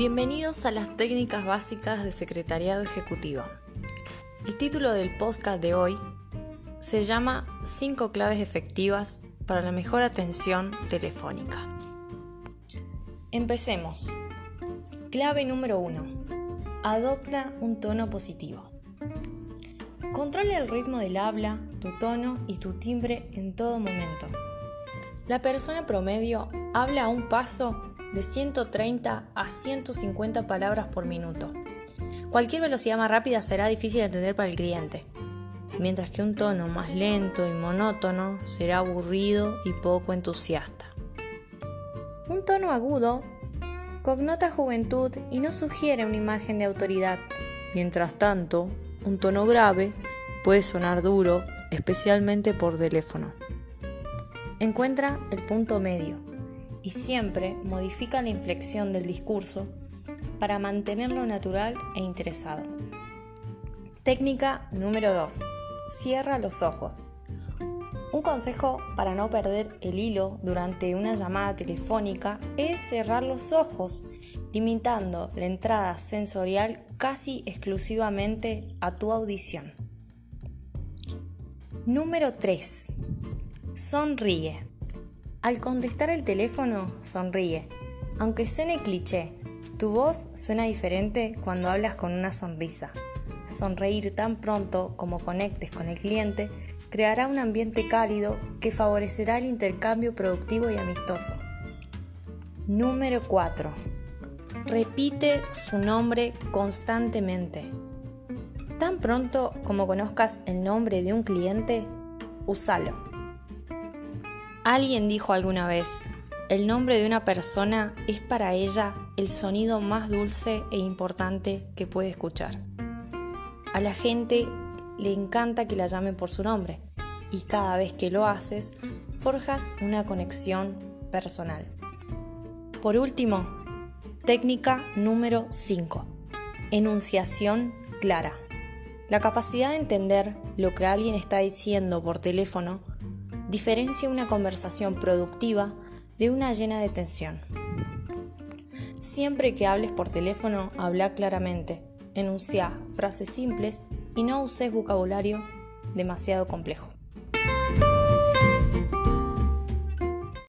Bienvenidos a las técnicas básicas de secretariado ejecutivo. El título del podcast de hoy se llama 5 claves efectivas para la mejor atención telefónica. Empecemos. Clave número 1. Adopta un tono positivo. Controla el ritmo del habla, tu tono y tu timbre en todo momento. La persona promedio habla a un paso de 130 a 150 palabras por minuto. Cualquier velocidad más rápida será difícil de entender para el cliente, mientras que un tono más lento y monótono será aburrido y poco entusiasta. Un tono agudo connota juventud y no sugiere una imagen de autoridad. Mientras tanto, un tono grave puede sonar duro, especialmente por teléfono. Encuentra el punto medio y siempre modifica la inflexión del discurso para mantenerlo natural e interesado. Técnica número 2. Cierra los ojos. Un consejo para no perder el hilo durante una llamada telefónica es cerrar los ojos, limitando la entrada sensorial casi exclusivamente a tu audición. Número 3. Sonríe. Al contestar el teléfono, sonríe. Aunque suene cliché, tu voz suena diferente cuando hablas con una sonrisa. Sonreír tan pronto como conectes con el cliente creará un ambiente cálido que favorecerá el intercambio productivo y amistoso. Número 4. Repite su nombre constantemente. Tan pronto como conozcas el nombre de un cliente, úsalo. Alguien dijo alguna vez, el nombre de una persona es para ella el sonido más dulce e importante que puede escuchar. A la gente le encanta que la llamen por su nombre y cada vez que lo haces, forjas una conexión personal. Por último, técnica número 5. Enunciación clara. La capacidad de entender lo que alguien está diciendo por teléfono diferencia una conversación productiva de una llena de tensión. Siempre que hables por teléfono, habla claramente, enuncia frases simples y no uses vocabulario demasiado complejo.